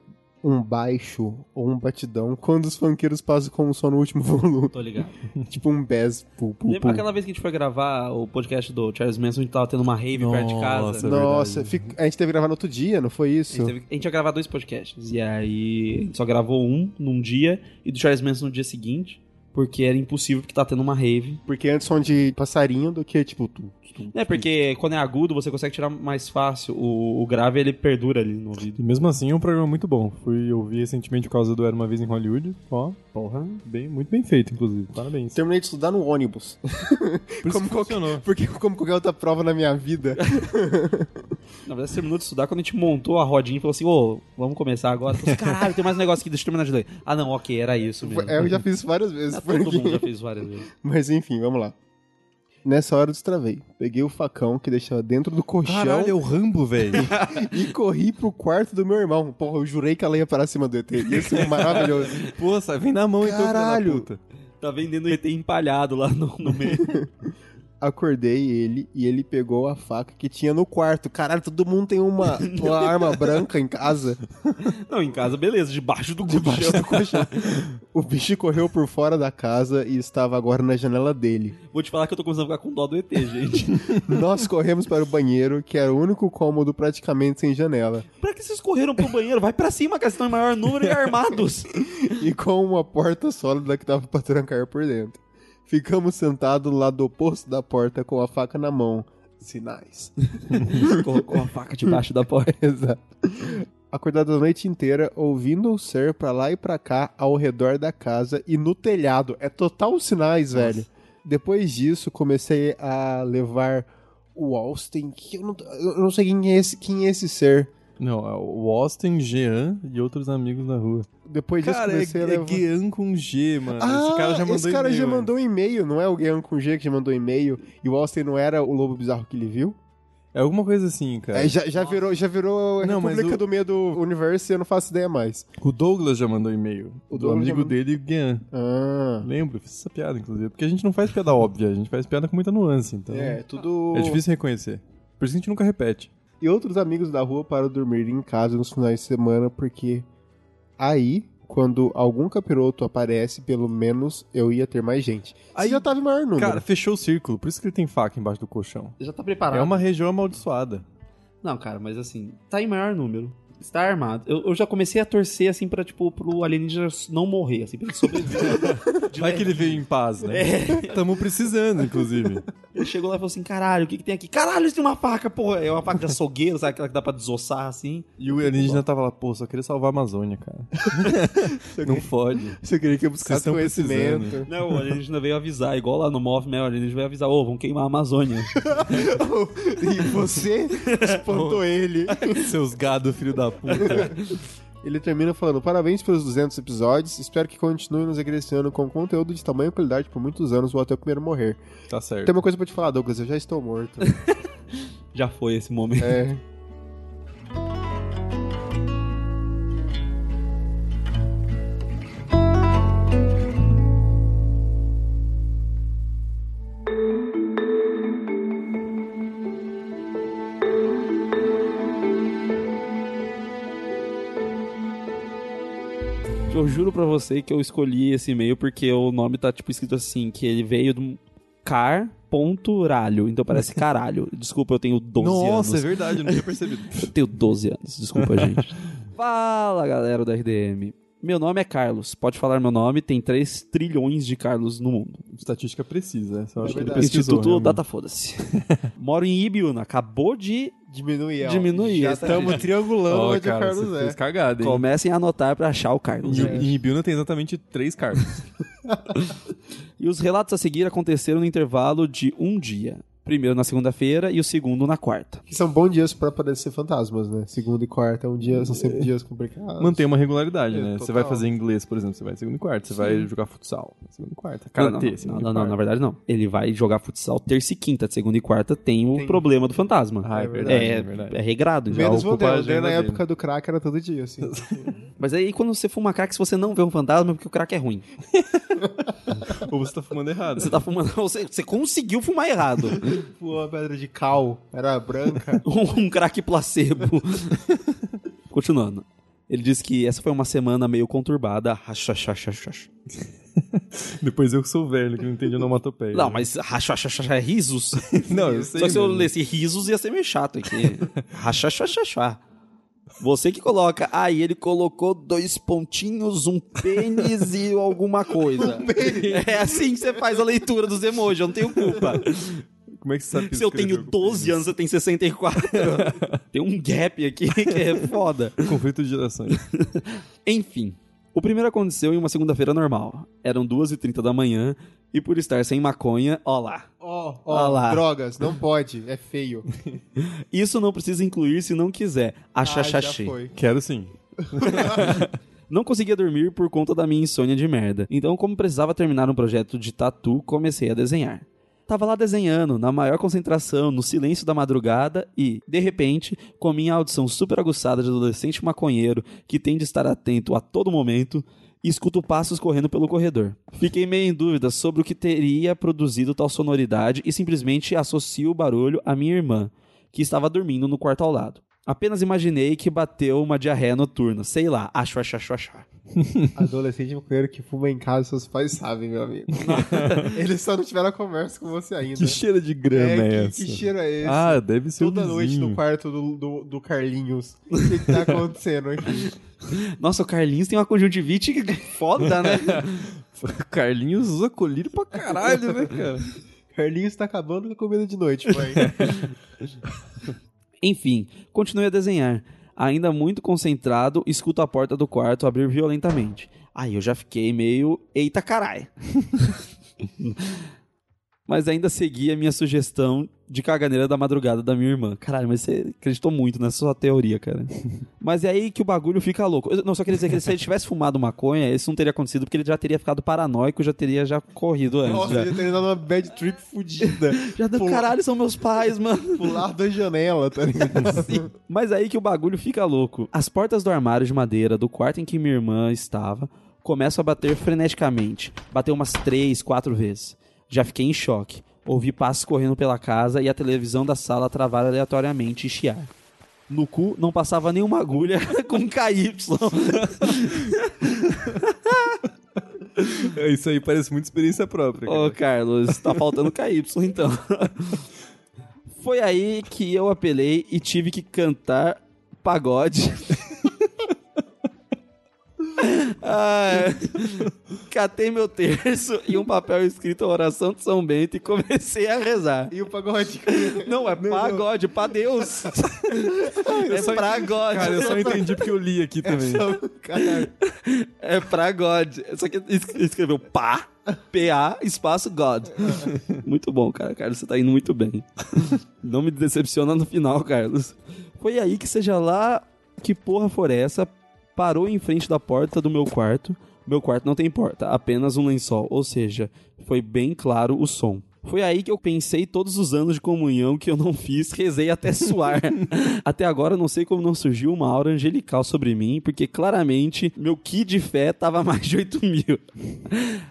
um baixo ou um batidão quando os funkeiros passam com o som no último (laughs) volume.
Tô ligado.
tipo um bass. Pu, pu,
Lembra
pu.
aquela vez que a gente foi gravar o podcast do Charles Manson, a gente tava tendo uma rave perto de casa?
Nossa,
Nossa, fica- a gente teve que gravar no outro dia, não foi
A
isso?
gente, teve- a gente ia gravar dois podcasts. E aí a gente só gravou um num dia e do Charles Manson no dia seguinte. Porque era impossível, porque tá tendo uma rave.
Porque antes som de passarinho do que, tipo, tu, tu,
É, porque quando é agudo, você consegue tirar mais fácil. O, o grave, ele perdura ali no ouvido.
E mesmo assim é um programa muito bom. Fui ouvir recentemente por causa do Era Uma Vez em Hollywood. Ó,
Porra.
bem, muito bem feito, inclusive. Parabéns.
Terminei de estudar no ônibus.
Por isso (laughs)
como
que funcionou.
Porque como qualquer outra prova na minha vida. (laughs)
Na verdade, você terminou de estudar quando a gente montou a rodinha e falou assim: ô, vamos começar agora. Falei assim, Caralho, tem mais um negócio aqui, deixa eu terminar de ler. Ah, não, ok, era isso mesmo.
É, eu já fiz isso várias vezes.
Ah,
porque-
Todo mundo já fez várias vezes. (laughs)
Mas enfim, vamos lá. Nessa hora eu destravei. Peguei o facão que deixava dentro do colchão
Caralho, é o Rambo, velho. (laughs)
e corri pro quarto do meu irmão. Porra, eu jurei que ela ia parar acima do ET. Isso é maravilhoso.
Pô, sai, vem na mão então, filho da
Caralho.
Tá vendendo ET empalhado lá no, no meio. (laughs)
Acordei ele e ele pegou a faca que tinha no quarto. Caralho, todo mundo tem uma, uma (laughs) arma branca em casa.
Não, em casa, beleza, debaixo do
Debaixo
colchão.
do colchão. O bicho correu por fora da casa e estava agora na janela dele.
Vou te falar que eu tô começando a ficar com dó do ET, gente. (laughs)
Nós corremos para o banheiro, que era o único cômodo praticamente sem janela,
pra que vocês correram pro banheiro? Vai pra cima, que vocês estão em maior número e armados. (laughs)
e com uma porta sólida que dava para trancar por dentro. Ficamos sentados do lado oposto da porta com a faca na mão. Sinais. (laughs)
Colocou a faca debaixo da porta. (laughs)
Exato. Acordado a noite inteira, ouvindo o ser pra lá e pra cá, ao redor da casa e no telhado. É total sinais, velho. Depois disso, comecei a levar o Austin, que eu não, eu não sei quem é esse, quem é esse ser.
Não, é o Austin, Jean e outros amigos na rua.
Depois disso,
Cara, é,
comecei a
é
levar...
Guian com G, mano.
Ah,
esse cara já mandou
esse cara já
e-mail,
mandou um e-mail, não é o Guian com G que já mandou e-mail, e o Austin não era o lobo bizarro que ele viu?
É alguma coisa assim, cara.
É, já, já virou, já virou a
Não, mas
República
o-
do Meio do Universo e eu não faço ideia mais.
O Douglas já mandou e-mail.
O
do amigo
mandou-
dele, o Guian.
Ah.
Lembro, fiz essa piada, inclusive. Porque a gente não faz piada óbvia, a gente faz piada com muita nuance, então.
É, tudo.
É difícil reconhecer. Por isso que a gente nunca repete.
E outros amigos da rua para dormir em casa nos finais de semana, porque aí, quando algum capiroto aparece, pelo menos eu ia ter mais gente. Aí já tava em maior número.
Cara, fechou o círculo, por isso que ele tem faca embaixo do colchão.
Já tá preparado.
É uma região amaldiçoada.
Não, cara, mas assim, tá em maior número. Está armado. Eu, eu já comecei a torcer, assim, pra, tipo, pro alienígena não morrer, assim, pra ele sobreviver. (laughs)
Vai que ele veio em paz, né? Tamo precisando, inclusive.
Ele chegou lá e falou assim, caralho, o que que tem aqui? Caralho, isso tem uma faca, porra. É uma faca de açougueiro, sabe? Aquela que dá pra desossar, assim.
E o alienígena tava lá, pô, só queria salvar a Amazônia, cara. (laughs) Não fode.
Você queria que eu buscasse conhecimento.
Não, o alienígena veio avisar, igual lá no Mothman, o alienígena veio avisar, ô, vão queimar a Amazônia. (laughs)
e você espantou ele.
Seus gado, filho da puta. (laughs)
Ele termina falando: Parabéns pelos 200 episódios. Espero que continue nos agressiando com conteúdo de tamanho e qualidade por muitos anos. Vou até o primeiro morrer.
Tá certo.
Tem uma coisa pra te falar, Douglas. Eu já estou morto. (laughs)
Já foi esse momento.
é.
Juro pra você que eu escolhi esse e-mail porque o nome tá, tipo, escrito assim, que ele veio de um car.ralho. Então parece caralho. Desculpa, eu tenho 12 anos.
Nossa, é verdade, eu não tinha percebido. (laughs)
Eu tenho 12 anos, desculpa, gente. (laughs) Fala, galera do RDM. Meu nome é Carlos. Pode falar meu nome, tem 3 trilhões de Carlos no mundo.
Estatística precisa, acho que ele pesquisou.
Instituto
realmente.
Data Foda-se. (laughs) Moro em Ibiúna. Acabou de.
Diminuir.
Diminuir,
Já
essa-
estamos triangulando
Ó,
onde o
cara,
Carlos
você
é.
fez cagada, hein?
Comecem a anotar pra achar o Carlos.
Em, em Ibiúna tem exatamente três cargos. (laughs)
E os relatos a seguir aconteceram no intervalo de um dia. Primeiro na segunda-feira e o segundo na quarta.
Que são bons dias pra aparecer fantasmas, né? Segunda e quarta é um dia, são sempre dias complicados.
Mantém uma regularidade,
É,
né?
total.
Você vai fazer inglês, por exemplo, você vai segunda e quarta. Você vai jogar futsal, segunda e quarta.
Não, não,
Karatê,
não,
segunda
não,
e
não,
quarta.
na verdade não. Ele vai jogar futsal terça e quinta, de segunda e quarta tem o
Tem.
problema do fantasma.
Ah, é
É
verdade,
é,
é verdade.
é regrado. já.
Menos o
ocupa a
Vandel, né? Na época do crack era todo dia, assim. (laughs)
Mas aí quando você fuma crack, se você não vê um fantasma, é porque o crack é ruim. (laughs)
Ou você tá fumando errado.
Você tá fumando. Você, você conseguiu fumar errado. (laughs) (laughs)
Pô, a pedra de cal era branca. (laughs)
um crack placebo. (laughs) Continuando. Ele disse que essa foi uma semana meio conturbada. Rachachachachach.
Depois eu que sou velho, que não entendi onomatopeia.
Não, mas rachachachach é risos.
Não, eu sei
Só que se eu
mesmo.
lesse risos ia ser meio chato aqui. Rachachachachá. Você que coloca. Aí ele colocou dois pontinhos, um pênis e alguma coisa. É assim que você faz a leitura dos emojis, eu não tenho culpa.
Como é que você sabe que
Se eu tenho
com
12 anos, você tem 64. tem um gap aqui que é foda. (laughs)
Conflito de gerações. (laughs)
Enfim, o primeiro aconteceu em uma segunda-feira normal. Eram 2h30 da manhã e por estar sem maconha, ó lá.
Ó,
Ó
ó,
lá.
drogas, não pode, é feio. (laughs)
Isso não precisa incluir se não quiser.
Ah, já
Achachachi.
foi.
Quero sim.
não conseguia dormir por conta da minha insônia de merda. Então, como precisava terminar um projeto de tatu, comecei a desenhar. Tava lá desenhando, na maior concentração, no silêncio da madrugada e, de repente, com minha audição super aguçada de adolescente maconheiro que tem de estar atento a todo momento, escuto passos correndo pelo corredor. Fiquei meio em dúvida sobre o que teria produzido tal sonoridade e simplesmente associo o barulho à minha irmã, que estava dormindo no quarto ao lado. Apenas imaginei que bateu uma diarreia noturna, sei lá, acho, acho, acho, acho. (laughs)
Adolescente maconheiro que fuma em casa, seus pais sabem, meu amigo. (laughs) Eles só não tiveram conversa com você ainda.
Que cheiro de grama é,
é, que, que cheiro é esse?
Ah, deve ser
Toda
o
noite
vizinho.
no quarto do, do, do Carlinhos. O que, que tá acontecendo aqui? (laughs)
Nossa, o Carlinhos tem uma conjuntivite foda, né?
Carlinhos usa colírio pra caralho, né, cara?
Carlinhos tá acabando com a comida de noite, mãe.
Enfim, continuei a desenhar. Ainda muito concentrado, escuto a porta do quarto abrir violentamente. Aí eu já fiquei meio. Eita carai! (laughs) mas ainda segui a minha sugestão de caganeira da madrugada da minha irmã. Caralho, mas você acreditou muito nessa sua teoria, cara. (laughs) mas é aí que o bagulho fica louco. Eu não só queria dizer que se ele tivesse fumado maconha, isso não teria acontecido porque ele já teria ficado paranoico, já teria já corrido antes.
Nossa,
já.
ele tá dando uma bad trip fudida. (laughs)
já deu,
Pula-
caralho, são meus pais, mano.
Pular da janela, tá ligado? (laughs)
Mas aí que o bagulho fica louco. As portas do armário de madeira do quarto em que minha irmã estava começam a bater freneticamente. Bateu umas três, quatro vezes. Já fiquei em choque. Ouvi passos correndo pela casa e a televisão da sala travar aleatoriamente e chiar. No cu não passava nenhuma agulha (laughs) com KY.
Isso aí parece muito experiência própria.
Ô,
cara.
Carlos, tá faltando KY então. Foi aí que eu apelei e tive que cantar pagode Ah, catei meu terço e um papel escrito a oração de São Bento e comecei a rezar.
E o pagode?
Não, é pagode, pra Deus. é
só-
pra God.
Cara, eu só entendi porque eu li aqui também.
Caralho.
É pra God. Só que es- escreveu pá, P-A, espaço God. Muito bom, cara. Carlos, você tá indo muito bem. Não me decepciona no final, Carlos. Foi aí que, seja lá que porra for essa, parou em frente da porta do meu quarto. Meu quarto não tem porta, apenas um lençol. Ou seja, foi bem claro o som. Foi aí que eu pensei todos os anos de comunhão que eu não fiz, rezei até (laughs) suar. até agora não sei como não surgiu uma aura angelical sobre mim, porque claramente meu ki de fé tava (laughs) mais de 8 mil.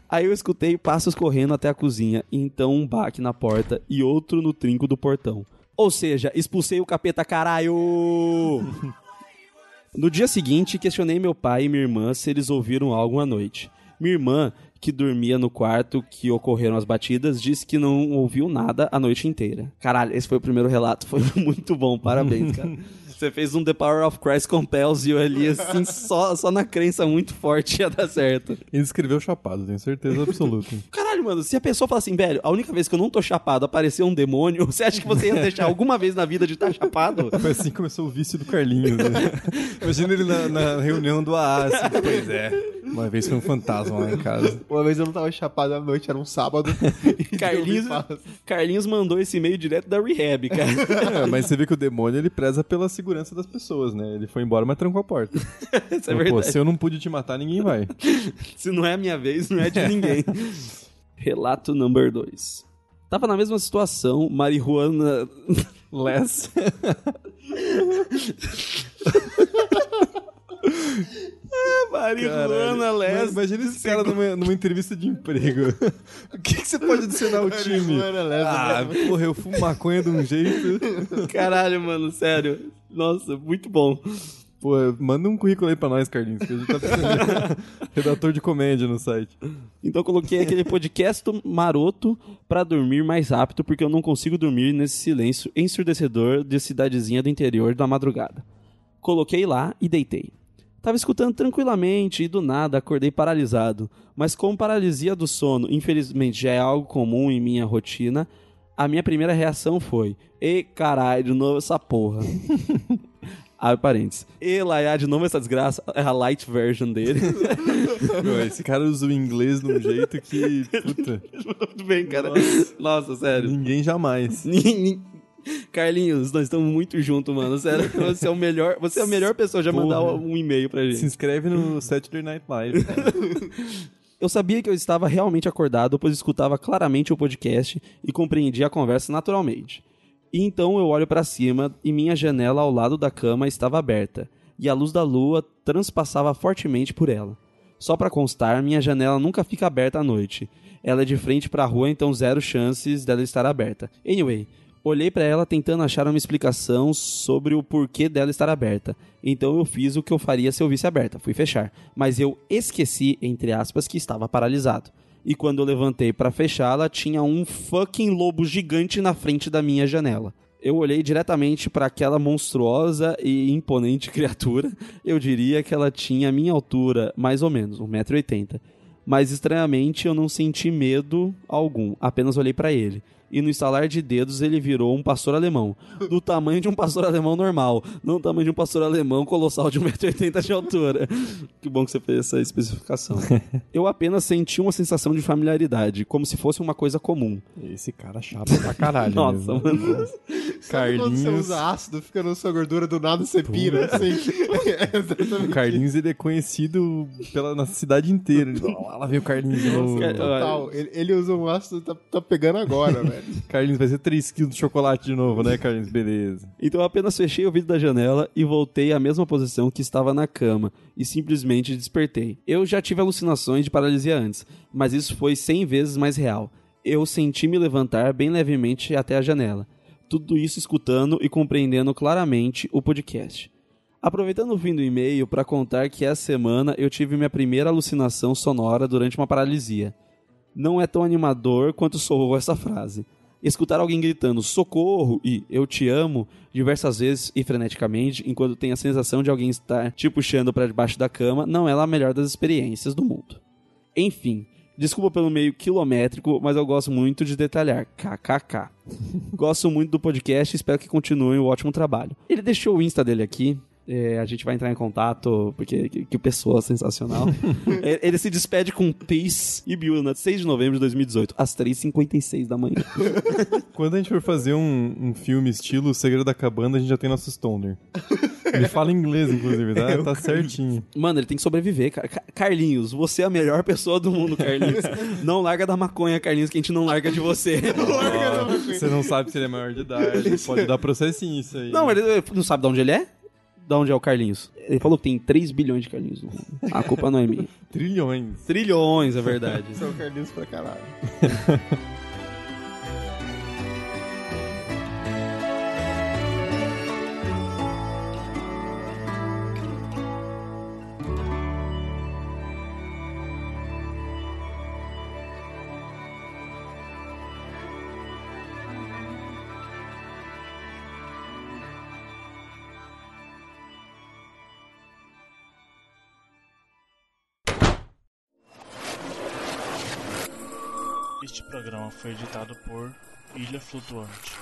Aí eu escutei passos correndo até a cozinha, e então um baque na porta e outro no trinco do portão. Ou seja, expulsei o capeta caralho! (laughs) No dia seguinte, questionei meu pai e minha irmã se eles ouviram algo à noite. Minha irmã, que dormia no quarto que ocorreram as batidas, disse que não ouviu nada a noite inteira. Caralho, esse foi o primeiro relato, (laughs) foi muito bom, parabéns, cara. (laughs) Você fez um The Power of Christ Compels e eu ali, assim, só, só na crença muito forte ia dar certo.
Ele escreveu chapado, tenho certeza absoluta. (laughs)
Caralho, mano, se a pessoa fala assim, velho, a única vez que eu não tô chapado apareceu um demônio, (laughs) você acha que você ia deixar alguma vez na vida de estar chapado?
Foi assim que começou o vício do Carlinhos. Né? (laughs) Imagina ele na, na reunião do AA, assim, pois é. Uma vez foi um fantasma lá em casa.
Uma vez eu não tava chapado à noite, era um sábado. (laughs) e
Carlinhos, Carlinhos mandou esse e-mail direto da Rehab, cara.
É, mas você vê que o demônio ele preza pela segurança das pessoas, né? Ele foi embora, mas trancou a porta.
Isso é
Pô,
verdade.
se eu não pude te matar, ninguém vai.
Se não é a minha vez, não é de ninguém. Relato number 2. Tava na mesma situação, marihuana (laughs)
Less.
marihuana less.
Imagina esse cara numa, numa entrevista de emprego. (laughs) O que, que você pode adicionar ao time?
Marihuana, less.
Ah, porra, eu fumo maconha de um jeito.
Caralho, mano, sério. Nossa, muito bom.
Pô, manda um currículo aí pra nós, Carlinhos, que a gente tá precisando (laughs) redator de comédia no site.
Então eu coloquei aquele podcast maroto pra dormir mais rápido, porque eu não consigo dormir nesse silêncio ensurdecedor de cidadezinha do interior da madrugada. Coloquei lá e deitei. Tava escutando tranquilamente e do nada acordei paralisado. Mas como paralisia do sono, infelizmente já é algo comum em minha rotina, a minha primeira reação foi: Ei, caralho, de novo essa porra. (laughs) Abre parênteses. E lá, de novo essa desgraça, é a light version dele. (laughs)
Meu, esse cara usa o inglês de um jeito que. Puta,
Tudo bem, cara. Nossa, sério.
ninguém jamais. (laughs)
Carlinhos, nós estamos muito juntos, mano. Sério, você é o melhor, você é a melhor pessoa já mandar um e-mail pra
Se
gente.
inscreve no Saturday Night Live.
Eu sabia que eu estava realmente acordado, pois escutava claramente o podcast e compreendia a conversa naturalmente. E então eu olho para cima e minha janela ao lado da cama estava aberta, e a luz da lua transpassava fortemente por ela. Só para constar, minha janela nunca fica aberta à noite. Ela é de frente para a rua, então zero chances dela estar aberta. Anyway, olhei para ela tentando achar uma explicação sobre o porquê dela estar aberta. Então eu fiz o que eu faria se eu visse aberta, fui fechar. Mas eu esqueci, entre aspas, que estava paralisado. E quando eu levantei para fechá-la, tinha um fucking lobo gigante na frente da minha janela. Eu olhei diretamente para aquela monstruosa e imponente (laughs) criatura. Eu diria que ela tinha a minha altura, mais ou menos, 1,80m. Mas estranhamente eu não senti medo algum, apenas olhei para ele. E no estalar de dedos ele virou um pastor alemão, do tamanho de um pastor alemão normal, não do tamanho de um pastor alemão colossal de 1,80m de altura. Que bom que você fez essa especificação. (laughs) Eu apenas senti uma sensação de familiaridade, como se fosse uma coisa comum.
Esse cara chapa pra caralho.
Nossa,
mesmo.
mano.
Sabe quando você
Carlinhos.
usa ácido, fica na sua gordura, do nada você pira, assim. (laughs) É
O. Carlinhos ele é conhecido pela, na cidade inteira. Ele fala, "Ó, lá vem o Carlinhos.
Cara,
Total. Ele, ele usa um ácido, tá, tá pegando agora, (laughs) velho.
Carlinhos, vai ser 3 quilos de chocolate de novo, né, Carlinhos? Beleza.
Então eu apenas fechei o vidro da janela e voltei à mesma posição que estava na cama e simplesmente despertei. Eu já tive alucinações de paralisia antes, mas isso foi 100 vezes mais real. Eu senti me levantar bem levemente até a janela. Tudo isso escutando e compreendendo claramente o podcast. Aproveitando o fim do e-mail para contar que essa semana eu tive minha primeira alucinação sonora durante uma paralisia. Não é tão animador quanto soou essa frase. Escutar alguém gritando socorro e eu te amo diversas vezes e freneticamente, enquanto tem a sensação de alguém estar te puxando para debaixo da cama, não é a melhor das experiências do mundo. Enfim, desculpa pelo meio quilométrico, mas eu gosto muito de detalhar. KKK. (laughs) gosto muito do podcast e espero que continue o ótimo trabalho. Ele deixou o Insta dele aqui. É, a gente vai entrar em contato, porque que, que pessoa sensacional. (laughs) É, Ele se despede com Peace e Bill na 6 de novembro de 2018, às 3h56 da manhã. (laughs)
Quando a gente for fazer um, um filme estilo O Segredo da Cabana, a gente já tem nosso stoner. Ele fala inglês, inclusive, tá? (laughs) Tá certinho.
Mano, ele tem que sobreviver, cara. Ca- Carlinhos, você é a melhor pessoa do mundo, Carlinhos. não larga da maconha, Carlinhos, que a gente não larga de você.
Ó, você não sabe se ele é maior de idade. Pode dar processinho isso aí.
não, ele ele não sabe de onde ele é? De onde é o Carlinhos? Ele falou que tem 3 bilhões de Carlinhos no mundo. A culpa não é minha. (laughs)
Trilhões.
Trilhões, é verdade. (laughs)
São Carlinhos pra caralho. (laughs)
foi editado por Ilha Flutuante.